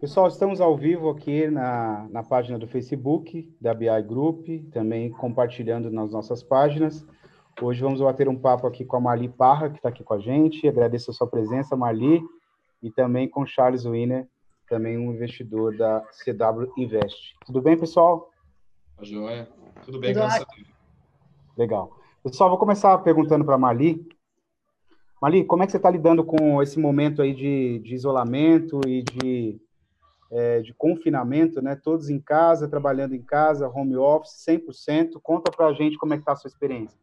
Pessoal, estamos ao vivo aqui na, na página do Facebook da BI Group, também compartilhando nas nossas páginas. Hoje vamos bater um papo aqui com a Marli Parra, que está aqui com a gente. Agradeço a sua presença, Marli, e também com Charles Wiener, também um investidor da CW Invest. Tudo bem, pessoal? Tá joia. Tudo bem, Tudo graças a Deus. Legal. Pessoal, vou começar perguntando para a Marli. Marli, como é que você está lidando com esse momento aí de, de isolamento e de é, de confinamento, né? Todos em casa, trabalhando em casa, home office, 100%. Conta para a gente como é que está a sua experiência.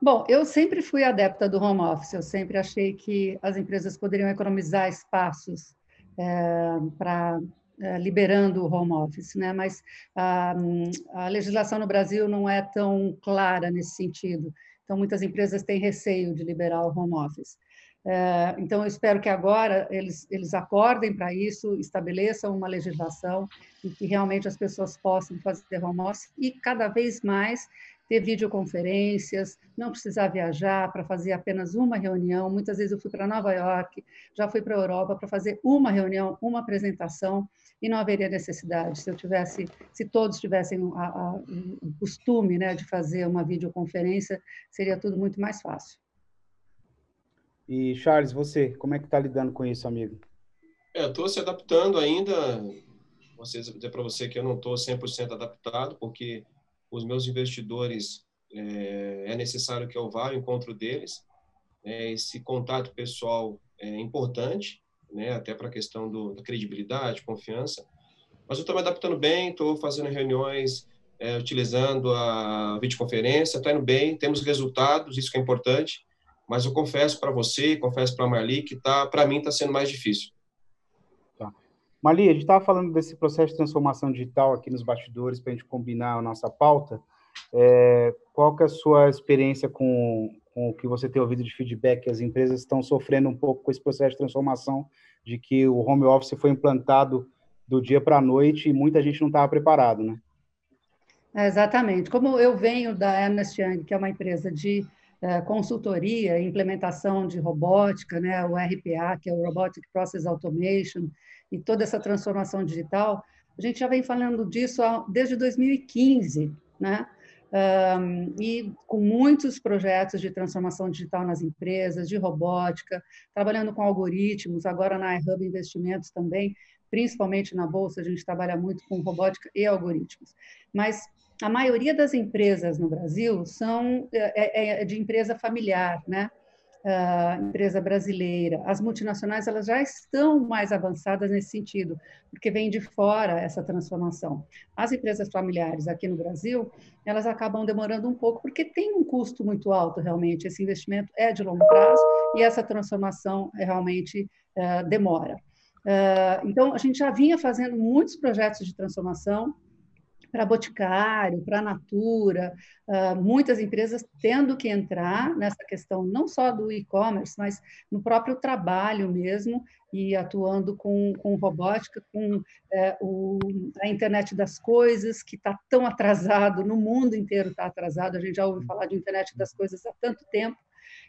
Bom, eu sempre fui adepta do home office, eu sempre achei que as empresas poderiam economizar espaços é, para é, liberando o home office, né? Mas a, a legislação no Brasil não é tão clara nesse sentido. Então, muitas empresas têm receio de liberar o home office. É, então, eu espero que agora eles, eles acordem para isso, estabeleçam uma legislação e que realmente as pessoas possam fazer home office e cada vez mais ter videoconferências, não precisar viajar para fazer apenas uma reunião. Muitas vezes eu fui para Nova York, já fui para a Europa para fazer uma reunião, uma apresentação, e não haveria necessidade. Se eu tivesse, se todos tivessem o costume né, de fazer uma videoconferência, seria tudo muito mais fácil. E Charles, você, como é que está lidando com isso, amigo? É, estou se adaptando ainda. Vou dizer para você que eu não estou 100% adaptado, porque os meus investidores é, é, necessário que eu vá ao encontro deles. É, esse contato pessoal é importante, né, até para a questão do, da credibilidade, confiança. Mas eu estou me adaptando bem, estou fazendo reuniões é, utilizando a videoconferência, está indo bem, temos resultados, isso que é importante mas eu confesso para você, confesso para a Marli, que tá, para mim está sendo mais difícil. Tá. Marli, a gente estava falando desse processo de transformação digital aqui nos bastidores para a gente combinar a nossa pauta. É, qual que é a sua experiência com, com o que você tem ouvido de feedback as empresas estão sofrendo um pouco com esse processo de transformação, de que o home office foi implantado do dia para a noite e muita gente não estava preparado, né? É, exatamente. Como eu venho da Ernest Young, que é uma empresa de consultoria, implementação de robótica, né, o RPA, que é o Robotic Process Automation, e toda essa transformação digital, a gente já vem falando disso desde 2015, né? Um, e com muitos projetos de transformação digital nas empresas, de robótica, trabalhando com algoritmos, agora na iHub Investimentos também, principalmente na Bolsa, a gente trabalha muito com robótica e algoritmos. Mas a maioria das empresas no Brasil são é, é, é de empresa familiar, né? Uh, empresa brasileira. As multinacionais elas já estão mais avançadas nesse sentido, porque vem de fora essa transformação. As empresas familiares aqui no Brasil, elas acabam demorando um pouco, porque tem um custo muito alto, realmente. Esse investimento é de longo prazo e essa transformação realmente uh, demora. Uh, então, a gente já vinha fazendo muitos projetos de transformação, para Boticário, para Natura, uh, muitas empresas tendo que entrar nessa questão não só do e-commerce, mas no próprio trabalho mesmo, e atuando com, com robótica, com é, o, a internet das coisas, que está tão atrasado, no mundo inteiro está atrasado, a gente já ouve falar de internet das coisas há tanto tempo,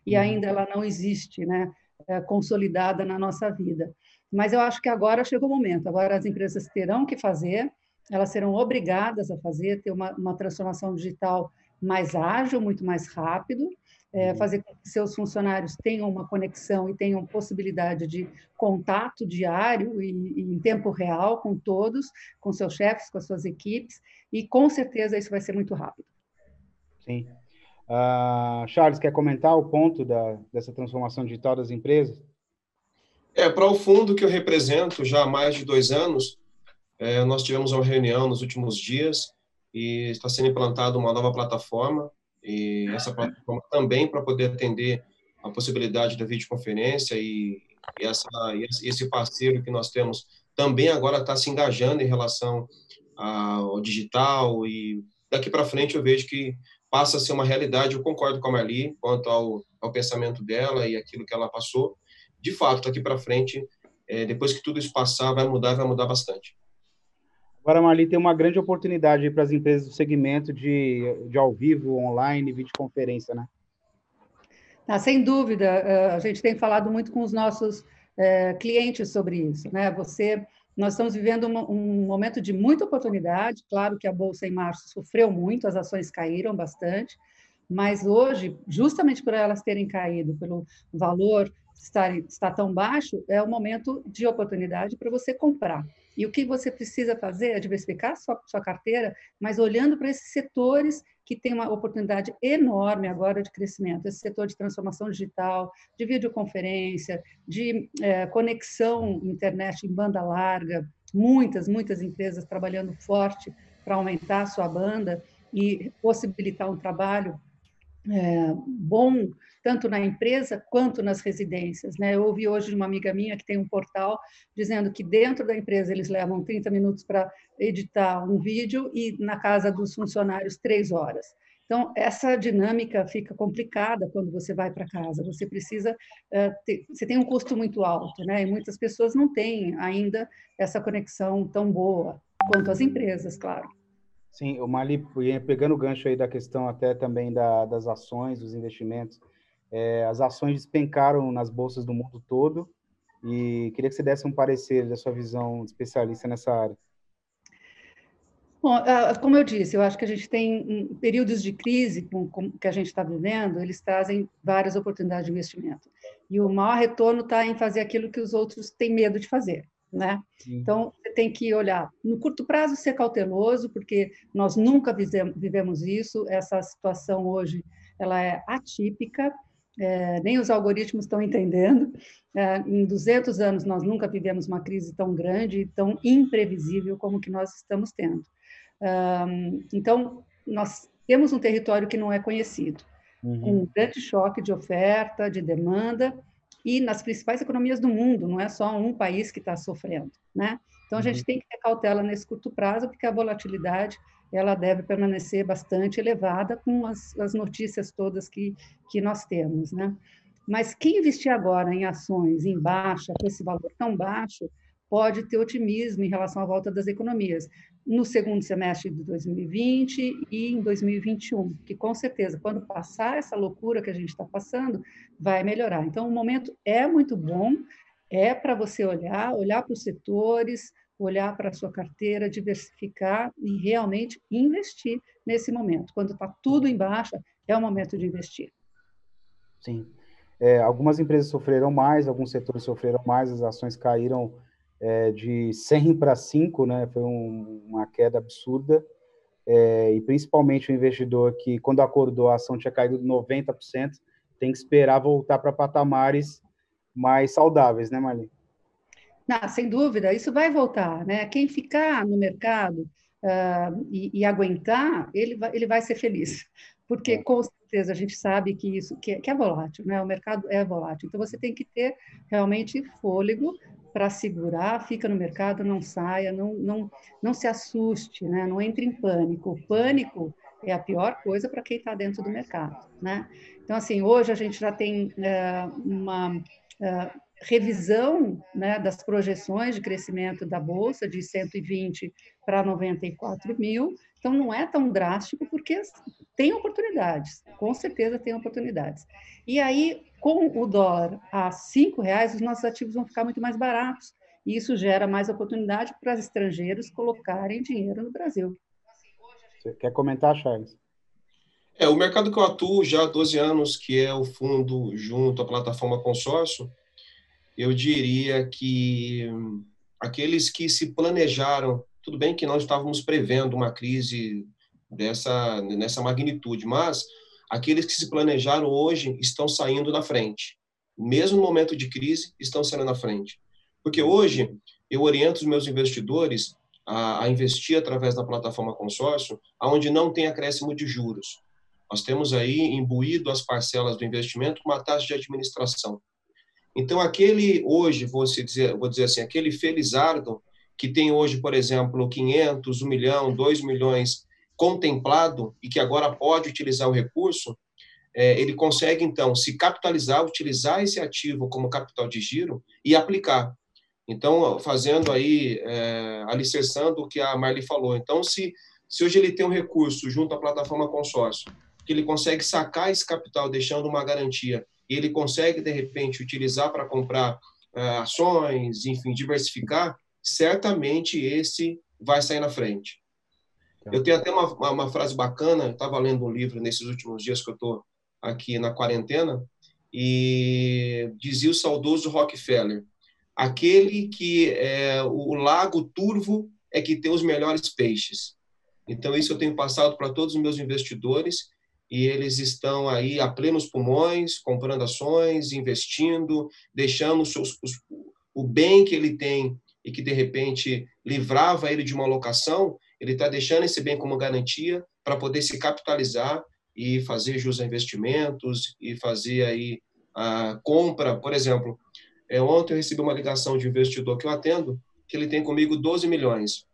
e uhum. ainda ela não existe, né, é, consolidada na nossa vida. Mas eu acho que agora chegou o momento, agora as empresas terão que fazer, elas serão obrigadas a fazer, ter uma, uma transformação digital mais ágil, muito mais rápido, é, uhum. fazer com que seus funcionários tenham uma conexão e tenham possibilidade de contato diário e, e, em tempo real com todos, com seus chefes, com as suas equipes, e com certeza isso vai ser muito rápido. Sim. Uh, Charles, quer comentar o ponto da, dessa transformação digital das empresas? É, para o fundo que eu represento já há mais de dois anos, é, nós tivemos uma reunião nos últimos dias e está sendo implantada uma nova plataforma e essa plataforma também para poder atender a possibilidade da videoconferência e, e, essa, e esse parceiro que nós temos também agora está se engajando em relação ao digital e daqui para frente eu vejo que passa a ser uma realidade. Eu concordo com a Marli quanto ao, ao pensamento dela e aquilo que ela passou. De fato, daqui para frente, é, depois que tudo isso passar, vai mudar, vai mudar bastante. Agora, Marli, tem uma grande oportunidade para as empresas do segmento de, de ao vivo, online, videoconferência, né? Ah, sem dúvida, eh, a gente tem falado muito com os nossos é, clientes sobre isso. Né? Você, nós estamos vivendo um, um momento de muita oportunidade. Claro que a bolsa em março sofreu muito, as ações caíram bastante, mas hoje, justamente por elas terem caído, pelo valor estar, estar tão baixo, é o momento de oportunidade para você comprar. E o que você precisa fazer é diversificar sua, sua carteira, mas olhando para esses setores que têm uma oportunidade enorme agora de crescimento. Esse setor de transformação digital, de videoconferência, de é, conexão internet em banda larga, muitas, muitas empresas trabalhando forte para aumentar a sua banda e possibilitar um trabalho é, bom tanto na empresa quanto nas residências. Né? Eu ouvi hoje de uma amiga minha que tem um portal dizendo que dentro da empresa eles levam 30 minutos para editar um vídeo e na casa dos funcionários três horas. Então, essa dinâmica fica complicada quando você vai para casa. Você precisa, uh, ter, você tem um custo muito alto, né? E muitas pessoas não têm ainda essa conexão tão boa quanto as empresas, claro. Sim, o Mali, pegando o gancho aí da questão até também da, das ações, dos investimentos, é, as ações despencaram nas bolsas do mundo todo e queria que você desse um parecer da sua visão de especialista nessa área. Bom, como eu disse, eu acho que a gente tem períodos de crise que a gente está vivendo, eles trazem várias oportunidades de investimento. E o maior retorno está em fazer aquilo que os outros têm medo de fazer, né? Então, você tem que olhar, no curto prazo, ser cauteloso, porque nós nunca vivemos isso, essa situação hoje ela é atípica, é, nem os algoritmos estão entendendo. É, em 200 anos, nós nunca vivemos uma crise tão grande e tão imprevisível como que nós estamos tendo. Um, então, nós temos um território que não é conhecido, uhum. um grande choque de oferta, de demanda, e nas principais economias do mundo, não é só um país que está sofrendo, né? Então, a gente uhum. tem que ter cautela nesse curto prazo, porque a volatilidade ela deve permanecer bastante elevada com as, as notícias todas que, que nós temos, né? Mas quem investir agora em ações em baixa, com esse valor tão baixo, pode ter otimismo em relação à volta das economias no segundo semestre de 2020 e em 2021, que com certeza, quando passar essa loucura que a gente está passando, vai melhorar. Então, o momento é muito bom, é para você olhar, olhar para os setores, olhar para a sua carteira, diversificar e realmente investir nesse momento. Quando está tudo em baixa, é o momento de investir. Sim. É, algumas empresas sofreram mais, alguns setores sofreram mais, as ações caíram é, de 100 para 5, né? Foi um, uma queda absurda. É, e principalmente o investidor que, quando acordou, a ação tinha caído 90%, tem que esperar voltar para patamares mais saudáveis, né, Marli? Não, sem dúvida, isso vai voltar. Né? Quem ficar no mercado uh, e, e, aguentar, ele vai, ele vai ser feliz. Porque, é. com certeza, a gente sabe que isso que é, que é volátil, né? o mercado é volátil. Então, você tem que ter realmente fôlego para segurar, fica no mercado, não saia, não, não, não se assuste, né? não entre em pânico. O pânico é a pior coisa para quem está dentro do mercado. Né? Então, assim, hoje a gente já tem uh, uma... Uh, revisão né, das projeções de crescimento da Bolsa de 120 para 94 mil. Então, não é tão drástico, porque tem oportunidades, com certeza tem oportunidades. E aí, com o dólar a R$ reais, os nossos ativos vão ficar muito mais baratos. E isso gera mais oportunidade para os estrangeiros colocarem dinheiro no Brasil. Você quer comentar, Charles? É, o mercado que eu atuo já há 12 anos, que é o fundo junto à plataforma consórcio, eu diria que aqueles que se planejaram, tudo bem que nós estávamos prevendo uma crise dessa nessa magnitude, mas aqueles que se planejaram hoje estão saindo na frente. Mesmo no momento de crise, estão saindo na frente. Porque hoje eu oriento os meus investidores a, a investir através da plataforma consórcio, aonde não tem acréscimo de juros. Nós temos aí imbuído as parcelas do investimento uma taxa de administração. Então, aquele hoje, vou dizer, vou dizer assim, aquele felizardo que tem hoje, por exemplo, 500, 1 milhão, 2 milhões contemplado e que agora pode utilizar o recurso, é, ele consegue, então, se capitalizar, utilizar esse ativo como capital de giro e aplicar. Então, fazendo aí, é, alicerçando o que a Marli falou. Então, se, se hoje ele tem um recurso junto à plataforma consórcio, que ele consegue sacar esse capital deixando uma garantia e ele consegue, de repente, utilizar para comprar ações, enfim, diversificar, certamente esse vai sair na frente. Tá. Eu tenho até uma, uma, uma frase bacana, estava lendo um livro nesses últimos dias que eu estou aqui na quarentena, e dizia o saudoso Rockefeller, aquele que é o lago turvo é que tem os melhores peixes. Então isso eu tenho passado para todos os meus investidores e eles estão aí a plenos pulmões, comprando ações, investindo, deixando os os, o bem que ele tem e que de repente livrava ele de uma alocação, ele está deixando esse bem como garantia para poder se capitalizar e fazer jus a investimentos e fazer aí a compra, por exemplo. É, ontem eu recebi uma ligação de um investidor que eu atendo, que ele tem comigo 12 milhões.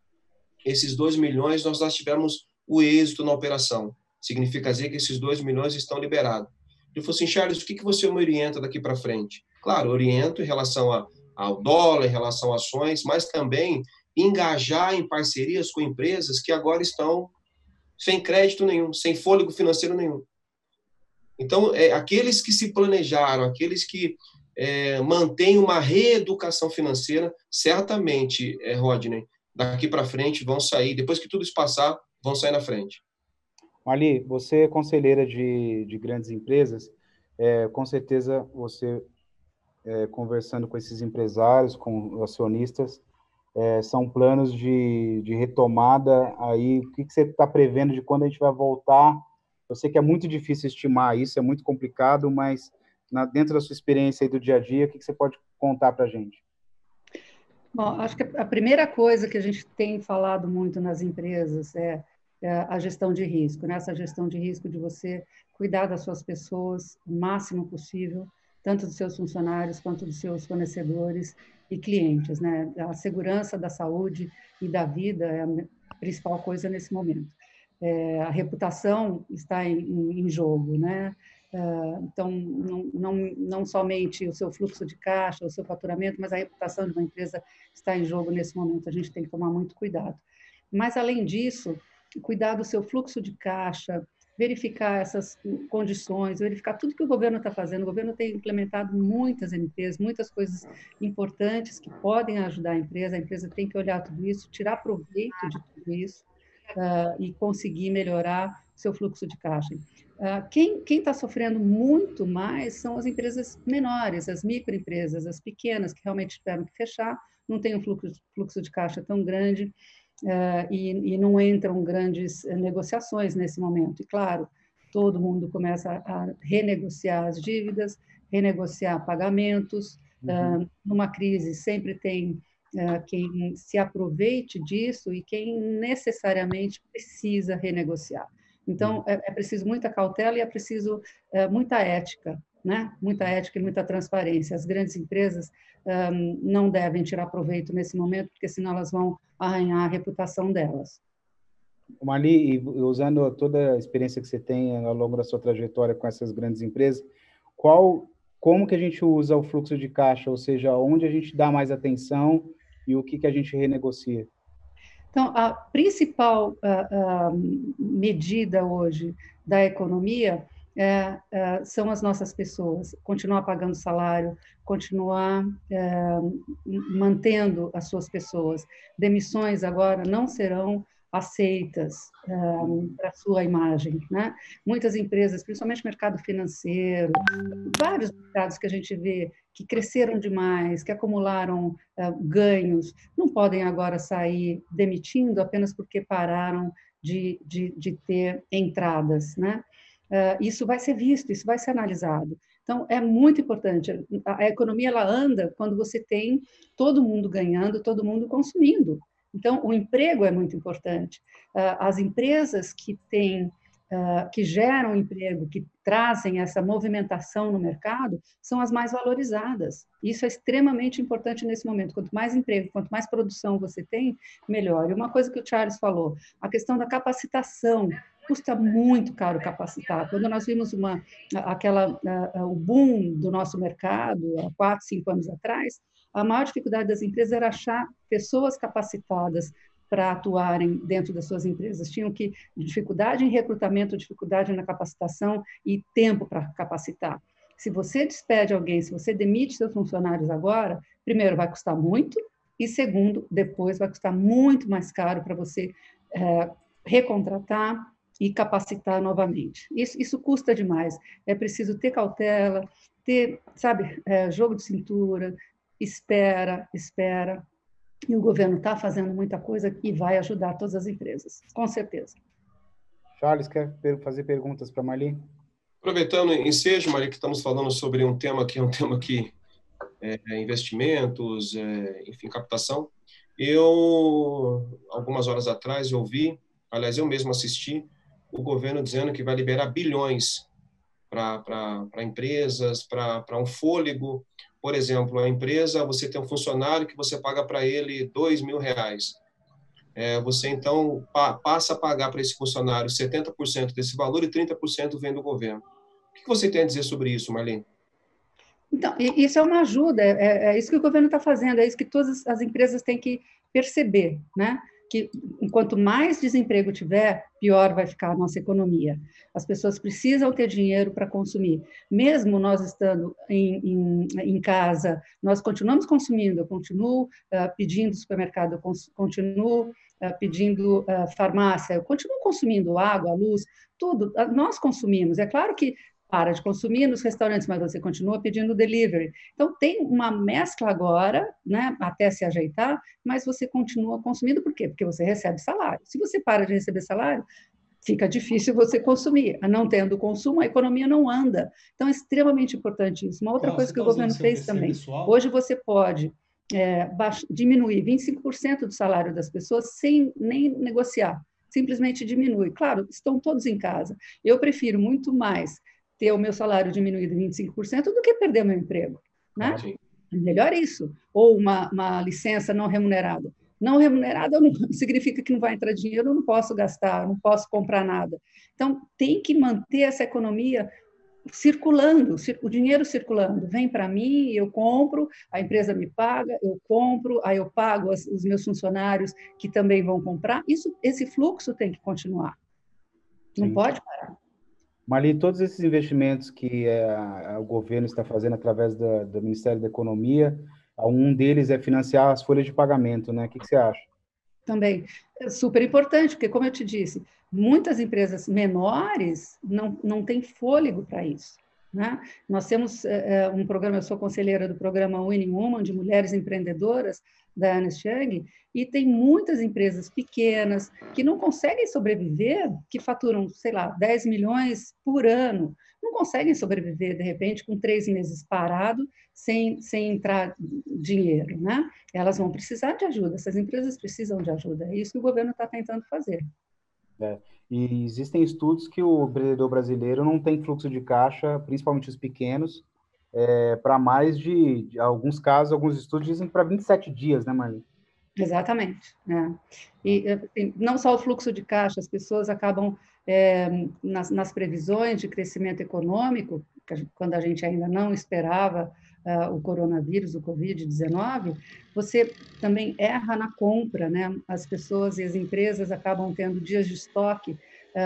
Esses 12 milhões nós já tivemos o êxito na operação. Significa dizer que esses 2 milhões estão liberados. Ele falou assim, Charles, o que, que você me orienta daqui para frente? Claro, oriento em relação a ao dólar, em relação a ações, mas também engajar em parcerias com empresas que agora estão sem crédito nenhum, sem fôlego financeiro nenhum. Então, é, aqueles que se planejaram, aqueles que é, mantêm uma reeducação financeira, certamente, é, Rodney, daqui para frente vão sair, depois que tudo isso passar, vão sair na frente. Ali, você é conselheira de, de grandes empresas, é, com certeza você é, conversando com esses empresários, com acionistas, é, são planos de, de retomada aí, o que, que você está prevendo de quando a gente vai voltar? Eu sei que é muito difícil estimar isso, é muito complicado, mas na, dentro da sua experiência aí do dia a dia, o que, que você pode contar para a gente? Bom, acho que a primeira coisa que a gente tem falado muito nas empresas é, é a gestão de risco, né? essa gestão de risco de você cuidar das suas pessoas o máximo possível, tanto dos seus funcionários quanto dos seus fornecedores e clientes. Né? A segurança da saúde e da vida é a principal coisa nesse momento. É, a reputação está em, em jogo, né? É, então, não, não, não somente o seu fluxo de caixa, o seu faturamento, mas a reputação de uma empresa está em jogo nesse momento. A gente tem que tomar muito cuidado. Mas, além disso, cuidar do seu fluxo de caixa, verificar essas condições, verificar tudo que o governo está fazendo. O governo tem implementado muitas NPs, muitas coisas importantes que podem ajudar a empresa. A empresa tem que olhar tudo isso, tirar proveito de tudo isso uh, e conseguir melhorar seu fluxo de caixa. Uh, quem está sofrendo muito mais são as empresas menores, as microempresas, as pequenas, que realmente tiveram que fechar, não tem um fluxo, fluxo de caixa tão grande, e, e, não entram grandes eh, negociações nesse momento. E, claro, todo mundo começa a renegociar as dívidas, renegociar pagamentos. Uhum. Uh, numa crise, sempre tem uh, quem se aproveite disso e quem necessariamente precisa renegociar. Então, uhum. é, é preciso muita cautela e é preciso muita ética né? muita ética e muita transparência. As grandes empresas um, não devem tirar proveito nesse momento, porque senão elas vão arranhar a reputação delas. Mali, usando toda a experiência que você tem ao longo da sua trajetória com essas grandes empresas, qual, como que a gente usa o fluxo de caixa, ou seja, onde a gente dá mais atenção e o que, que a gente renegocia? Então, a principal uh, uh, medida hoje da economia é, é, são as nossas pessoas. Continuar pagando salário, continuar é, mantendo as suas pessoas. Demissões agora não serão aceitas é, para sua imagem. Né? Muitas empresas, principalmente mercado financeiro, vários mercados que a gente vê que cresceram demais, que acumularam é, ganhos, não podem agora sair demitindo apenas porque pararam de, de, de ter entradas. Né? Uh, isso vai ser visto, isso vai ser analisado. Então, é muito importante. A, economia ela anda quando você tem todo mundo ganhando, todo mundo consumindo. Então, o emprego é muito importante. Uh, as empresas que têm Uh, que geram emprego, que trazem essa movimentação no mercado, são as mais valorizadas. Isso é extremamente importante nesse momento. Quanto mais emprego, quanto mais produção você tem, melhor. E uma coisa que o Charles falou, a questão da capacitação custa muito caro capacitar. Quando nós vimos uma, aquela, o boom do nosso mercado, há quatro, cinco anos atrás, a maior dificuldade das empresas era achar pessoas capacitadas para atuarem dentro das suas empresas. Tinham que dificuldade em recrutamento, dificuldade na capacitação e tempo para capacitar. Se você despede alguém, se você demite seus funcionários agora, primeiro vai custar muito e segundo, depois vai custar muito mais caro para você é, recontratar e capacitar novamente. Isso, isso custa demais. É preciso ter cautela, ter, sabe, é, jogo de cintura, espera, espera. E o governo está fazendo muita coisa e vai ajudar todas as empresas, com certeza. Charles, quer fazer perguntas para a Marli? Aproveitando em seja, Marli, que estamos falando sobre um tema que é um tema que é, investimentos, é, enfim, captação. Eu, algumas horas atrás, eu ouvi, aliás, eu mesmo assisti, o governo dizendo que vai liberar bilhões para empresas, para um fôlego. Por exemplo, a empresa, você tem um funcionário que você paga para ele dois mil reais. É, você então pa, passa a pagar para esse funcionário 70% desse valor e 30% vem do governo. O que você tem a dizer sobre isso, Marlene? Então, isso é uma ajuda, é, é, é isso que o governo está fazendo, é isso que todas as empresas têm que perceber, né? Que enquanto mais desemprego tiver, pior vai ficar a nossa economia. As pessoas precisam ter dinheiro para consumir. Mesmo nós estando em, em, em, casa, nós continuamos consumindo. Eu continuo uh, pedindo supermercado, eu continuo uh, pedindo uh, farmácia, eu continuo consumindo água, luz, tudo. Nós consumimos. É claro que para de consumir nos restaurantes, mas você continua pedindo delivery. Então, tem uma mescla agora, né, até se ajeitar, mas você continua consumindo, por quê? Porque você recebe salário. Se você para de receber salário, fica difícil você consumir. Não tendo consumo, a economia não anda. Então, é extremamente importante isso. Uma outra coisa que o governo fez também. Pessoal? Hoje você pode é, diminuir 25% do salário das pessoas sem nem negociar. Simplesmente diminui. Claro, estão todos em casa. Eu prefiro muito mais ter o meu salário diminuído 25% do que perder meu emprego. Né? Melhor isso. Ou uma, uma licença não remunerada. Não remunerada não, significa que não vai entrar dinheiro, eu não posso gastar, não posso comprar nada. Então, tem que manter essa economia circulando, o dinheiro circulando. Vem para mim, eu compro, a empresa me paga, eu compro, aí eu pago os meus funcionários que também vão comprar. Isso, esse fluxo tem que continuar. Não Sim. pode parar. Mali, todos esses investimentos que é, o governo está fazendo através do, do, Ministério da Economia, um deles é financiar as folhas de pagamento, né? O que, que você acha? Também é super importante, porque, como eu te disse, muitas empresas menores não, não têm fôlego para isso. Né? Nós temos é, um programa, eu sou conselheira do programa Winning Woman, de mulheres empreendedoras da Ernst Young, e tem muitas empresas pequenas que não conseguem sobreviver, que faturam, sei lá, 10 milhões por ano, não conseguem sobreviver, de repente, com três meses parado, sem, sem entrar dinheiro. Né? Elas vão precisar de ajuda, essas empresas precisam de ajuda, é isso que o governo está tentando fazer. É. E existem estudos que o empreendedor brasileiro não tem fluxo de caixa, principalmente os pequenos, é, para mais de, de, alguns casos, alguns estudos dizem para 27 dias, né, Marlene? Exatamente. Né? E não só o fluxo de caixa, as pessoas acabam, é, nas, nas, previsões de crescimento econômico, quando a gente ainda não esperava uh, o coronavírus, o Covid-19, você também erra na compra, né? As pessoas e as empresas acabam tendo dias de estoque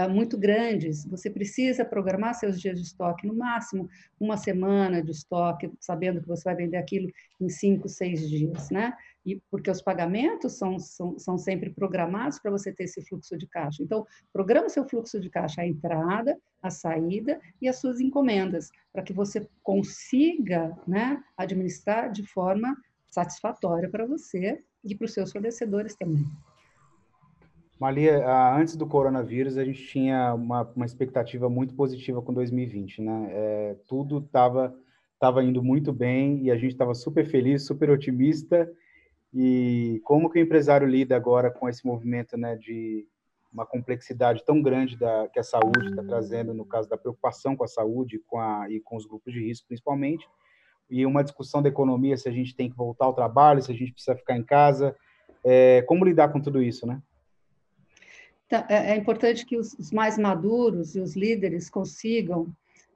muito grandes. Você precisa programar seus dias de estoque, no máximo uma semana de estoque, sabendo que você vai vender aquilo em cinco, seis dias, né? E porque os pagamentos são, são, são sempre programados para você ter esse fluxo de caixa. Então, programa seu fluxo de caixa, a entrada, a saída e as suas encomendas, para que você consiga né, administrar de forma satisfatória para você e para os seus fornecedores também. Malia, antes do coronavírus, a gente tinha uma, uma expectativa muito positiva com 2020, né? É, tudo estava tava indo muito bem e a gente estava super feliz, super otimista. E como que o empresário lida agora com esse movimento, né, de uma complexidade tão grande da, que a saúde está trazendo, no caso da preocupação com a saúde com a, e com os grupos de risco, principalmente, e uma discussão da economia, se a gente tem que voltar ao trabalho, se a gente precisa ficar em casa, é, como lidar com tudo isso, né? Então, é, é importante que os, mais maduros e os líderes consigam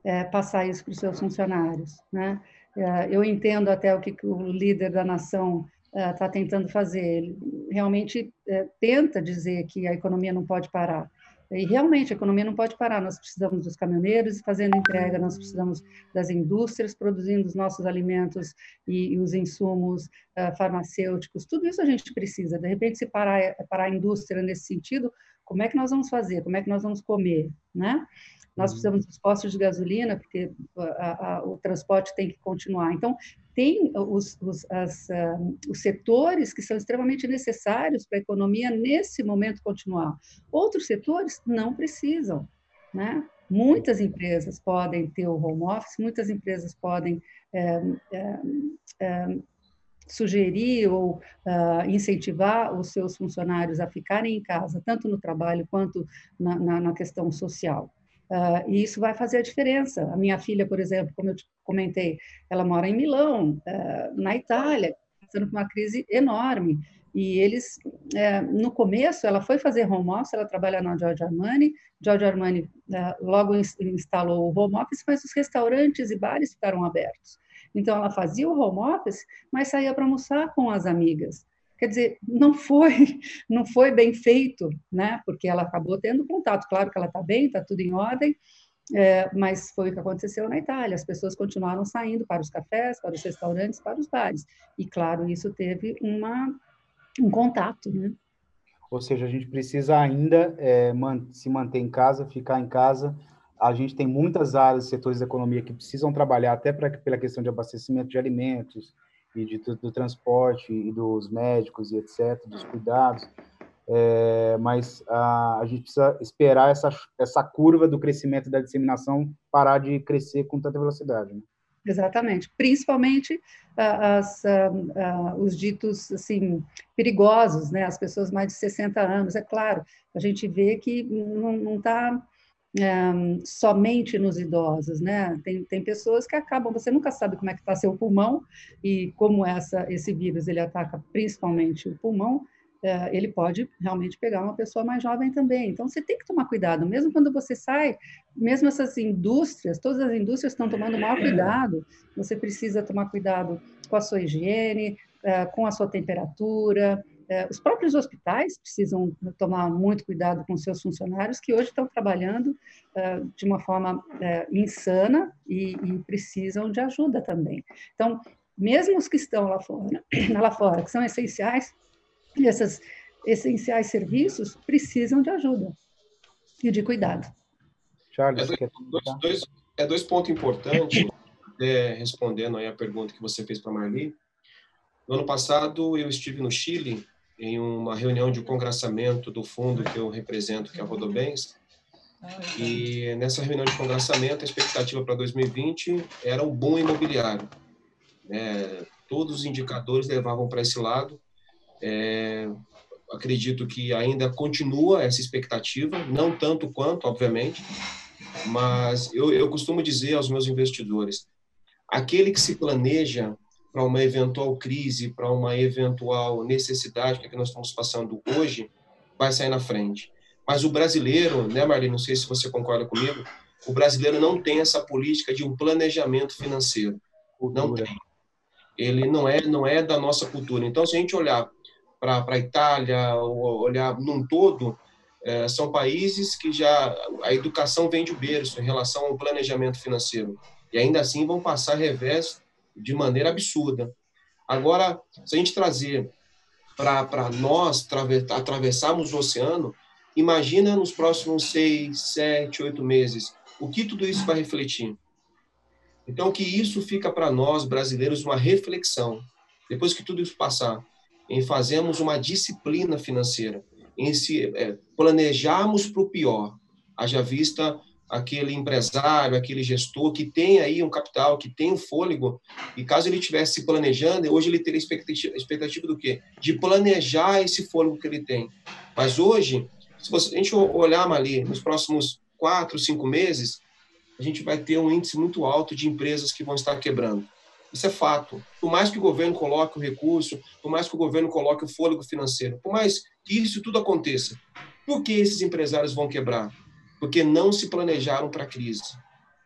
é, passar isso para os seus funcionários. Né? É, eu entendo até o que, o líder da nação está é, tentando fazer. Ele realmente é, tenta dizer que a economia não pode parar, E realmente a economia não pode parar. Nós precisamos dos caminhoneiros fazendo entrega, nós precisamos das indústrias produzindo os nossos alimentos e, e os insumos uh, farmacêuticos. Tudo isso a gente precisa. De repente, se parar, parar a indústria nesse sentido, como é que nós vamos fazer? Como é que nós vamos comer, né? Nós uhum. precisamos dos postos de gasolina, porque a, a, o transporte tem que continuar. Então, tem os, os, as, uh, os setores que são extremamente necessários para a economia nesse momento continuar. Outros setores não precisam, né? Muitas empresas podem ter o home office, muitas empresas podem é, é, é, sugerir ou uh, incentivar os seus funcionários a ficarem em casa, tanto no trabalho quanto na, na, na questão social. Uh, e isso vai fazer a diferença. A minha filha, por exemplo, como eu te comentei, ela mora em Milão, uh, na Itália, passando por uma crise enorme. E eles, uh, no começo, ela foi fazer home office, ela trabalha na Giorgio Armani, Giorgio Armani logo instalou o home office, mas os restaurantes e bares ficaram abertos. Então, ela fazia o home office, mas saía para almoçar com as amigas. Quer dizer, não foi, não foi bem feito, né? Porque ela acabou tendo contato. Claro que ela está bem, está tudo em ordem, é, mas foi o que aconteceu na Itália. As pessoas continuaram saindo para os cafés, para os restaurantes, para os bares. E, claro, isso teve uma, um contato, né? Ou seja, a gente precisa ainda é, se manter em casa, ficar em casa. A gente tem muitas áreas, setores da economia que precisam trabalhar até pra, pela questão de abastecimento de alimentos, e de, do, do, transporte e dos médicos e etc., dos cuidados, é, mas a, a, gente precisa esperar essa, essa curva do crescimento da disseminação parar de crescer com tanta velocidade. Né? Exatamente, principalmente as, os ditos assim perigosos, né? As pessoas mais de 60 anos, é claro, a gente vê que não está um, somente nos idosos, né? Tem, tem pessoas que acabam, você nunca sabe como é que está seu pulmão e como essa, esse vírus ele ataca principalmente o pulmão, uh, ele pode realmente pegar uma pessoa mais jovem também. Então você tem que tomar cuidado, mesmo quando você sai, mesmo essas indústrias, todas as indústrias estão tomando maior cuidado. Você precisa tomar cuidado com a sua higiene, uh, com a sua temperatura, os próprios hospitais precisam tomar muito cuidado com seus funcionários, que hoje estão trabalhando é, de uma forma é, insana e, e, precisam de ajuda também. Então, mesmo os que estão lá fora, lá fora que são essenciais, e esses essenciais serviços precisam de ajuda e de cuidado. Charles, é dois, dois, é dois pontos importantes, respondendo aí a pergunta que você fez para a Marli. No ano passado, eu estive no Chile em uma reunião de congraçamento do fundo que eu represento, que é a Rodobens. E nessa reunião de congraçamento, a expectativa para 2020 era um boom imobiliário. É, todos os indicadores levavam para esse lado. É, acredito que ainda continua essa expectativa, não tanto quanto, obviamente, mas eu, eu costumo dizer aos meus investidores: aquele que se planeja para uma eventual crise, para uma eventual necessidade que, é que nós estamos passando hoje, vai sair na frente. Mas o brasileiro, né, Marlene, não sei se você concorda comigo, o brasileiro não tem essa política de um planejamento financeiro. Não tem. Ele não é, não é da nossa cultura. Então, se a gente olhar para a Itália, olhar num todo, é, são países que já a educação vem de berço em relação ao planejamento financeiro. E ainda assim vão passar revés de maneira absurda. Agora, se a gente trazer para nós atravessarmos o oceano, imagina nos próximos seis, sete, oito meses, o que tudo isso vai refletir. Então, que isso fica para nós, brasileiros, uma reflexão, depois que tudo isso passar, em fazermos uma disciplina financeira, em se é, planejarmos para o pior, haja vista aquele empresário, aquele gestor que tem aí um capital, que tem um fôlego, e caso ele estivesse se planejando, hoje ele teria expectativa, expectativa do quê? De planejar esse fôlego que ele tem. Mas hoje, se você, a gente olhar ali nos próximos quatro, cinco meses, a gente vai ter um índice muito alto de empresas que vão estar quebrando. Isso é fato. Por mais que o governo coloque o recurso, por mais que o governo coloque o fôlego financeiro, por mais que isso tudo aconteça, por que esses empresários vão quebrar? Porque não se planejaram para a crise.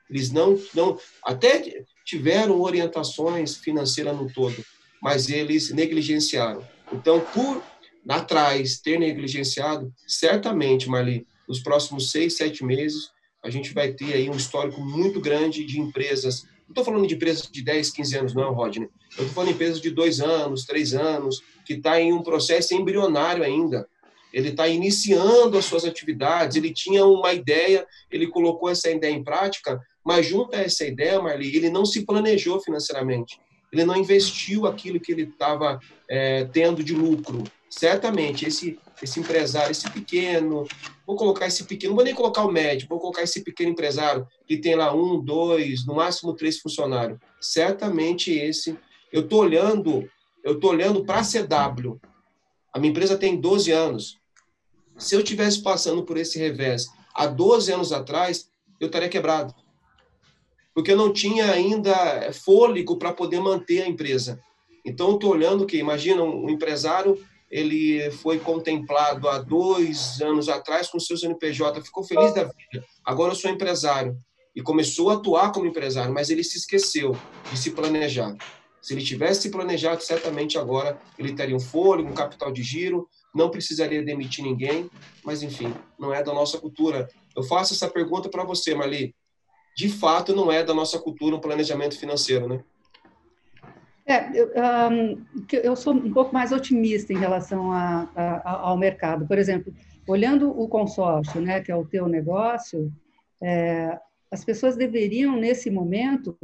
Eles não, não até tiveram orientações financeiras no todo, mas eles negligenciaram. Então, por atrás ter negligenciado, certamente, Marli, nos próximos seis, sete meses, a gente vai ter aí um histórico muito grande de empresas. Não estou falando de empresas de 10, 15 anos, não, Rodney. Eu estou falando de empresas de dois anos, três anos, que está em um processo embrionário ainda. Ele está iniciando as suas atividades, ele tinha uma ideia, ele colocou essa ideia em prática, mas junto a essa ideia, Marli, ele não se planejou financeiramente. Ele não investiu aquilo que ele estava é, tendo de lucro. Certamente, esse esse empresário, esse pequeno, vou colocar esse pequeno, não vou nem colocar o médio, vou colocar esse pequeno empresário que tem lá um, dois, no máximo três funcionários. Certamente esse, eu estou olhando, eu estou olhando para a CW. A minha empresa tem 12 anos. Se eu tivesse passando por esse revés há 12 anos atrás, eu estaria quebrado. Porque eu não tinha ainda fôlego para poder manter a empresa. Então, estou olhando que, imagina, um empresário ele foi contemplado há dois anos atrás com seus NPJ, ficou feliz da vida. Agora eu sou empresário e começou a atuar como empresário, mas ele se esqueceu de se planejar. Se ele tivesse se planejado, certamente agora ele teria um fôlego, um capital de giro, não precisaria demitir ninguém, mas enfim, não é da nossa cultura. Eu faço essa pergunta para você, Marli. De fato, não é da nossa cultura um planejamento financeiro, né? É, eu, um, eu sou um pouco mais otimista em relação a, a, ao mercado. Por exemplo, olhando o consórcio, né, que é o teu negócio, é, as pessoas deveriam, nesse momento,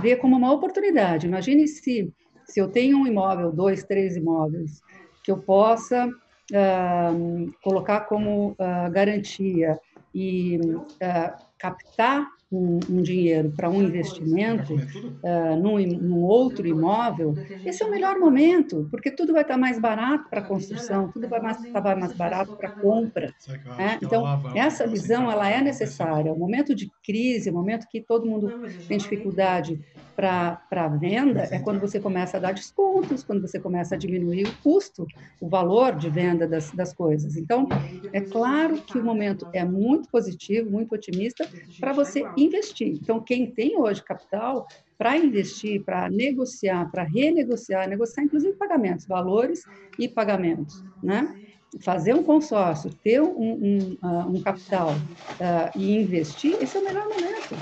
ver como uma oportunidade. Imagine se, se eu tenho um imóvel, dois, três imóveis, que eu possa uh, colocar como uh, garantia e uh, captar um, um dinheiro para um investimento uh, num, num, outro imóvel, esse é o melhor momento, porque tudo vai estar mais barato para construção, tudo vai mais, estar mais barato para compra. Né? Então, essa visão ela é necessária. O momento de crise, o momento que todo mundo tem dificuldade para a venda, é quando você começa a dar descontos, quando você começa a diminuir o custo, o valor de venda das, das coisas. Então, é claro que o momento é muito positivo, muito otimista para você investir. Então, quem tem hoje capital para investir, para negociar, para renegociar, negociar inclusive pagamentos, valores e pagamentos, né? Fazer um consórcio, ter um, um, uh, um capital uh, e investir, esse é o melhor momento.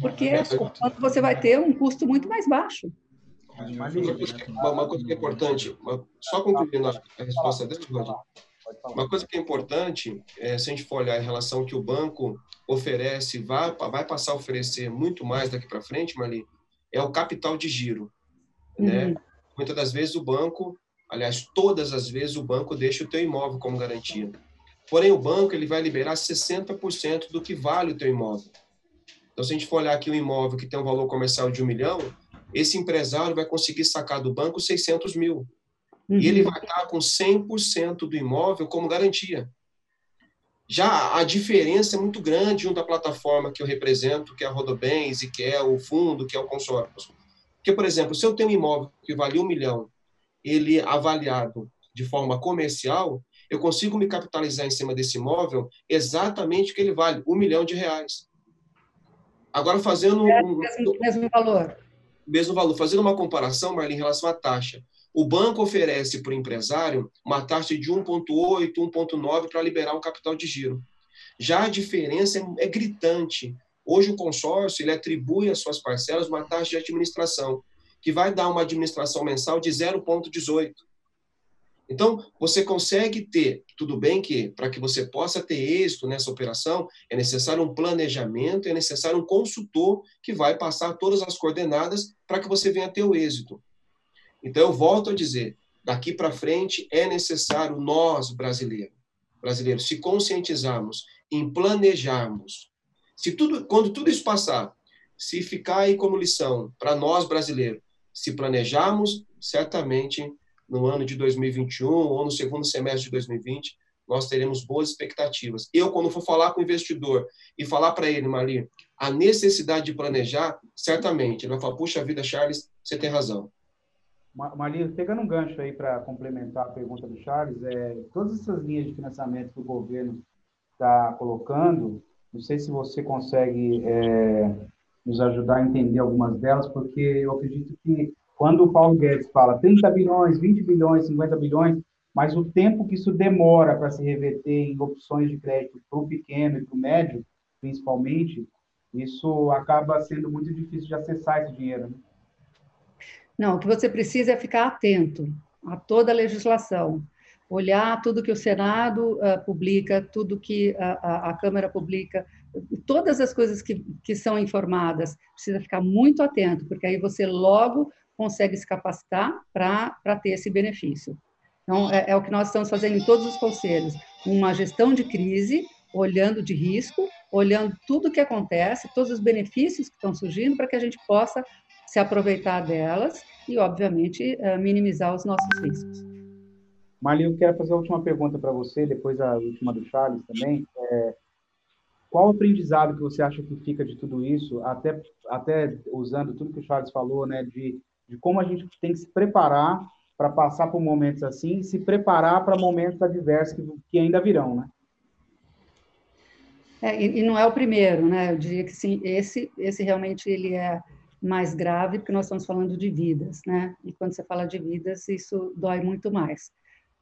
Porque você vai ter um custo muito mais baixo. Uma coisa, que, uma coisa que é importante, só concluindo a resposta dele, uma coisa que é importante, é, se a gente for olhar em relação ao que o banco oferece, vai, vai passar a oferecer muito mais daqui para frente, Marli, é o capital de giro. Né? Uhum. Muitas das vezes o banco, aliás, todas as vezes o banco deixa o teu imóvel como garantia. Porém, o banco ele vai liberar 60% do que vale o teu imóvel. Então, se a gente for olhar aqui um imóvel que tem um valor comercial de um milhão, esse empresário vai conseguir sacar do banco 600 mil. Uhum. E ele vai estar com 100% do imóvel como garantia. Já a diferença é muito grande junto à plataforma que eu represento, que é a Rodobens, e que é o fundo, que é o consórcio. Porque, por exemplo, se eu tenho um imóvel que vale um milhão, ele avaliado de forma comercial, eu consigo me capitalizar em cima desse imóvel exatamente o que ele vale, um milhão de reais. Agora, fazendo... É, um, mesmo, mesmo valor. Mesmo valor. Fazendo uma comparação, Marlene, em relação à taxa. O banco oferece para o empresário uma taxa de 1,8, 1,9 para liberar um capital de giro. Já a diferença é, é gritante. Hoje o consórcio ele atribui às suas parcelas uma taxa de administração, que vai dar uma administração mensal de 0,18. Então, você consegue ter, tudo bem que para que você possa ter êxito nessa operação, é necessário um planejamento, é necessário um consultor que vai passar todas as coordenadas para que você venha ter o êxito. Então, eu volto a dizer, daqui para frente é necessário nós, brasileiros, brasileiros, se conscientizarmos em planejarmos. Se tudo, quando tudo isso passar, se ficar aí como lição para nós, brasileiros, se planejarmos, certamente no ano de 2021 ou no segundo semestre de 2020, nós teremos boas expectativas. Eu, quando for falar com o investidor e falar para ele, Mari, a necessidade de planejar, certamente, ele vai falar, puxa vida, Charles, você tem razão. Maria, pegando um gancho aí para complementar a pergunta do Charles, é, todas essas linhas de financiamento que o governo está colocando, não sei se você consegue é, nos ajudar a entender algumas delas, porque eu acredito que quando o Paulo Guedes fala 30 bilhões, 20 bilhões, 50 bilhões, mas o tempo que isso demora para se reverter em opções de crédito para o pequeno e para o médio, principalmente, isso acaba sendo muito difícil de acessar esse dinheiro. Né? Não, o que você precisa é ficar atento a toda a legislação, olhar tudo que o Senado uh, publica, tudo que a, a, a, Câmara publica, todas as coisas que, que são informadas, precisa ficar muito atento, porque aí você logo consegue se capacitar para ter esse benefício. Então, é, é o que nós estamos fazendo em todos os conselhos, uma gestão de crise, olhando de risco, olhando tudo o que acontece, todos os benefícios que estão surgindo, para que a gente possa se aproveitar delas e, obviamente, eh, minimizar os nossos riscos. Marli, eu quero fazer a última pergunta para você, depois a última do Charles também. É, qual o aprendizado que você acha que fica de tudo isso, até, até usando tudo que o Charles falou, né, de, de como a gente tem que se preparar para passar por momentos assim e se preparar para momentos adversos que, que ainda virão, né? É, e, e, não é o primeiro, né? Eu diria que sim, esse, esse realmente ele é mais grave, porque nós estamos falando de vidas, né? E quando você fala de vidas, isso dói muito mais.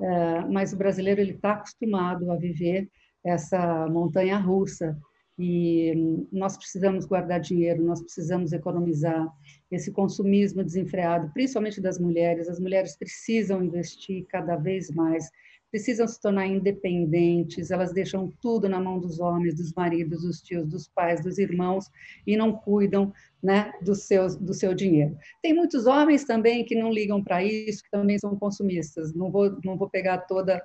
É, mas o brasileiro ele está acostumado a viver essa montanha russa e nós precisamos guardar dinheiro, nós precisamos economizar. Esse consumismo desenfreado, principalmente das mulheres, as mulheres precisam investir cada vez mais precisam se tornar independentes, elas deixam tudo na mão dos homens, dos maridos, dos tios, dos pais, dos irmãos e não cuidam né, do, seu, do seu dinheiro. Tem muitos homens também que não ligam para isso, que também são consumistas. Não vou, não vou pegar toda,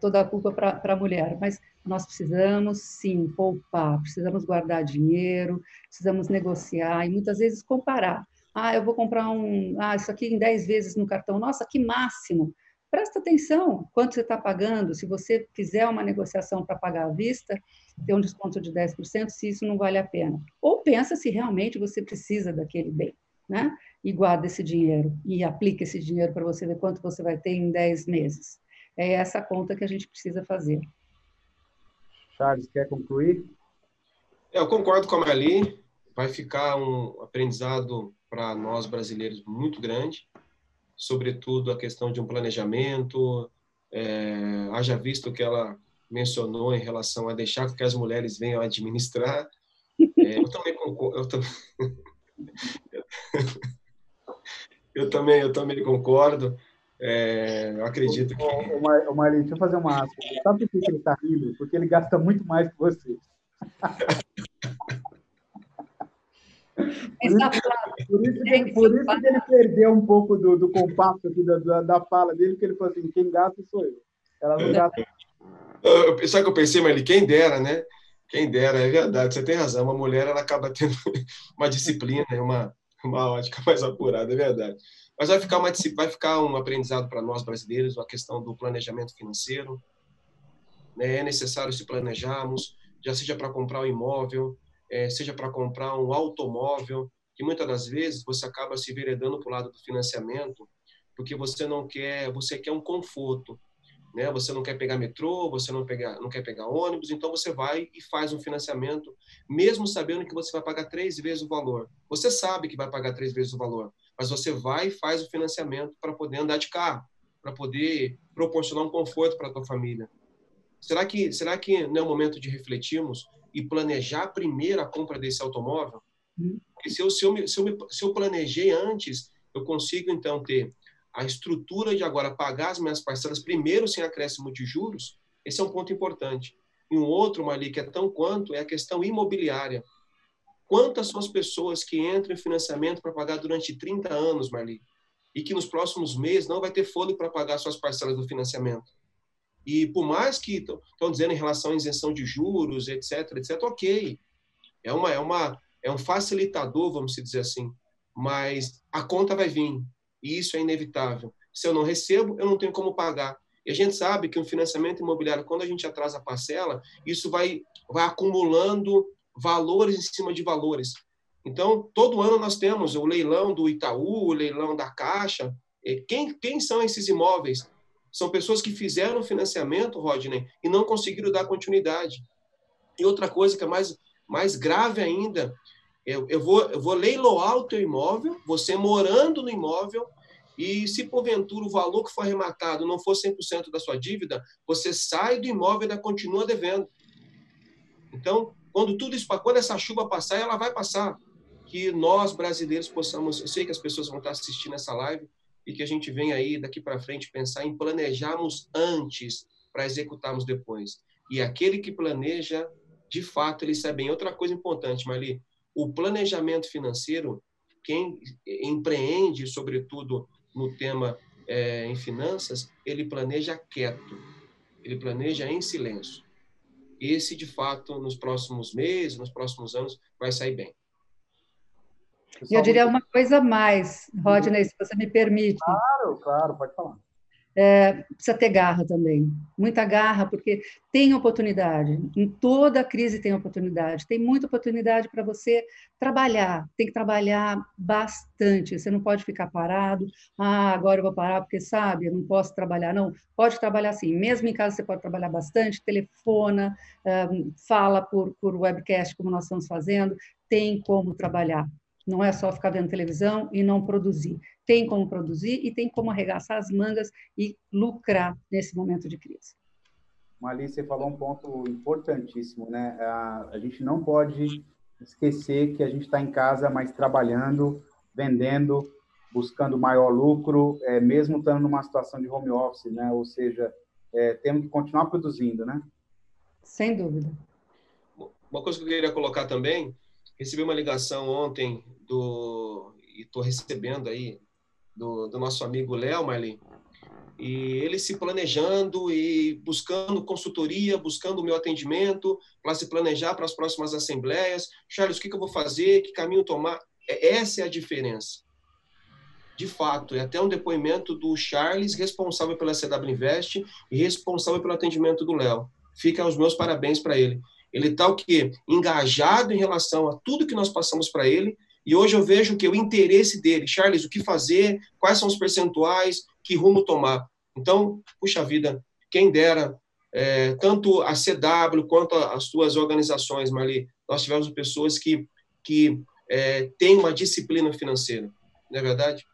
toda a culpa para a mulher, mas nós precisamos sim poupar, precisamos guardar dinheiro, precisamos negociar e muitas vezes comparar. Ah, eu vou comprar um, ah, isso aqui em 10 vezes no cartão. Nossa, que máximo! Presta atenção quanto você está pagando. Se você fizer uma negociação para pagar à vista, ter um desconto de 10%, se isso não vale a pena. Ou pensa se realmente você precisa daquele bem, né? E guarda esse dinheiro e aplica esse dinheiro para você ver quanto você vai ter em 10 meses. É essa conta que a gente precisa fazer. Charles, quer concluir? Eu concordo com a Mali. Vai ficar um aprendizado para nós brasileiros muito grande sobretudo a questão de um planejamento, é, haja visto que ela mencionou em relação a deixar que as mulheres venham administrar. É, eu também concordo. Eu, eu também, eu também concordo. É, eu acredito que. Ô, ô, Marlene, deixa eu fazer uma aspa. Sabe por que ele está rindo? Porque ele gasta muito mais que você. Por isso, que, por isso que ele perdeu um pouco do, do compacto aqui da, da, da, fala dele, que ele falou assim, quem gasta sou eu. Ela não gasta. Sabe o que eu pensei, mas quem dera, né? Quem dera, é verdade, você tem razão. Uma mulher, ela acaba tendo uma disciplina, uma, uma ótica mais apurada, é verdade. Mas vai ficar, uma, vai ficar um aprendizado para nós brasileiros, a questão do planejamento financeiro. Né? É necessário se planejarmos, já seja para comprar um imóvel, é, seja para comprar um automóvel, que muitas das vezes você acaba se veredando para o lado do financiamento, porque você não quer, você quer um conforto, né? Você não quer pegar metrô, você não pegar, não quer pegar ônibus, então você vai e faz um financiamento, mesmo sabendo que você vai pagar três vezes o valor. Você sabe que vai pagar três vezes o valor, mas você vai e faz o financiamento para poder andar de carro, para poder proporcionar um conforto para a tua família. Será que será que não é o momento de refletirmos e planejar primeiro a compra desse automóvel? Porque se eu, se, eu, se, eu, se eu planejei antes, eu consigo então ter a estrutura de agora pagar as minhas parcelas primeiro sem acréscimo de juros. Esse é um ponto importante. E um outro, Mali, que é tão quanto, é a questão imobiliária. Quantas são as pessoas que entram em financiamento para pagar durante 30 anos, Marli, e que nos próximos meses não vai ter fôlego para pagar suas parcelas do financiamento? E por mais que estão dizendo em relação à isenção de juros, etc, etc, ok. É uma é uma é um facilitador, vamos dizer assim, mas a conta vai vir e isso é inevitável. Se eu não recebo, eu não tenho como pagar. E a gente sabe que um financiamento imobiliário, quando a gente atrasa a parcela, isso vai vai acumulando valores em cima de valores. Então, todo ano nós temos o leilão do Itaú, o leilão da Caixa. Quem, quem são esses imóveis? São pessoas que fizeram financiamento, Rodney, e não conseguiram dar continuidade. E outra coisa que é mais, mais grave ainda, eu, eu, vou, eu vou leiloar o teu imóvel, você morando no imóvel, E se porventura o valor que foi arrematado não for 100% da sua dívida, você sai do imóvel e ainda continua devendo. Então, quando tudo isso, quando essa chuva passar, ela vai passar. Que nós brasileiros possamos, eu sei que as pessoas vão estar assistindo essa live e que a gente venha aí daqui para frente pensar em planejarmos antes para executarmos depois. E aquele que planeja, de fato, ele sabe bem. Outra coisa importante, Marli, o planejamento financeiro, quem empreende, sobretudo no tema é, em finanças, ele planeja quieto, ele planeja em silêncio. Esse, de fato, nos próximos meses, nos próximos anos, vai sair bem. E eu diria uma coisa mais, Rodney, se você me permite. Claro, claro, pode falar. É, precisa ter garra também, muita garra, porque tem oportunidade, em toda crise tem oportunidade, tem muita oportunidade para você trabalhar, tem que trabalhar bastante, você não pode ficar parado, ah, agora eu vou parar porque, sabe, eu não posso trabalhar, não, pode trabalhar sim, mesmo em casa você pode trabalhar bastante, telefona, fala por, por webcast, como nós estamos fazendo, tem como trabalhar, não é só ficar vendo televisão e não produzir. Tem como produzir e tem como arregaçar as mangas e lucrar nesse momento de crise. Mali, você falou um ponto importantíssimo, né? A, gente não pode esquecer que a gente está em casa, mas trabalhando, vendendo, buscando maior lucro, é, mesmo estando numa situação de home office, né? Ou seja, é, temos que continuar produzindo, né? Sem dúvida. Uma coisa que eu queria colocar também, recebi uma ligação ontem do e estou recebendo aí do, do nosso amigo Léo Marlin, e ele se planejando e buscando consultoria, buscando o meu atendimento para se planejar para as próximas assembleias. Charles, o que, que eu vou fazer? Que caminho tomar? É, essa é a diferença. De fato, é até um depoimento do Charles, responsável pela CW Invest e responsável pelo atendimento do Léo. Fica os meus parabéns para ele. Ele está o quê? Engajado em relação a tudo que nós passamos para ele e hoje eu vejo que o interesse dele, Charles, o que fazer, quais são os percentuais, que rumo tomar. Então, puxa vida, quem dera, é, tanto a CW quanto as suas organizações, Marli, nós tivemos pessoas que, que é, têm uma disciplina financeira, não é verdade?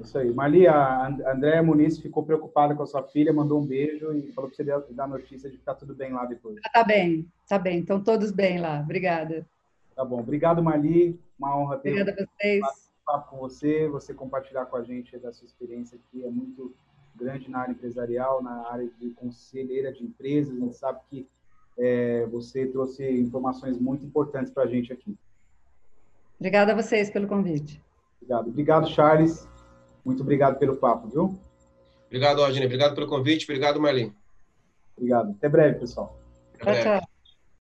Isso aí. Marli, a Andréa Muniz ficou preocupada com a sua filha, mandou um beijo e falou para você dar notícia de que está tudo bem lá depois. Está bem, está bem. Estão todos bem lá. Obrigada. Tá bom. Obrigado, Marli. Uma honra ter Obrigada a vocês. papo com você, você compartilhar com a gente da sua experiência aqui. É muito grande na área empresarial, na área de conselheira de empresas. A gente sabe que é, você trouxe informações muito importantes para a gente aqui. Obrigada a vocês pelo convite. Obrigado. Obrigado, Charles. Muito obrigado pelo papo, viu? Obrigado, Rodney. Obrigado pelo convite. Obrigado, Marlene. Obrigado. Até breve, pessoal. Até tchau, tchau.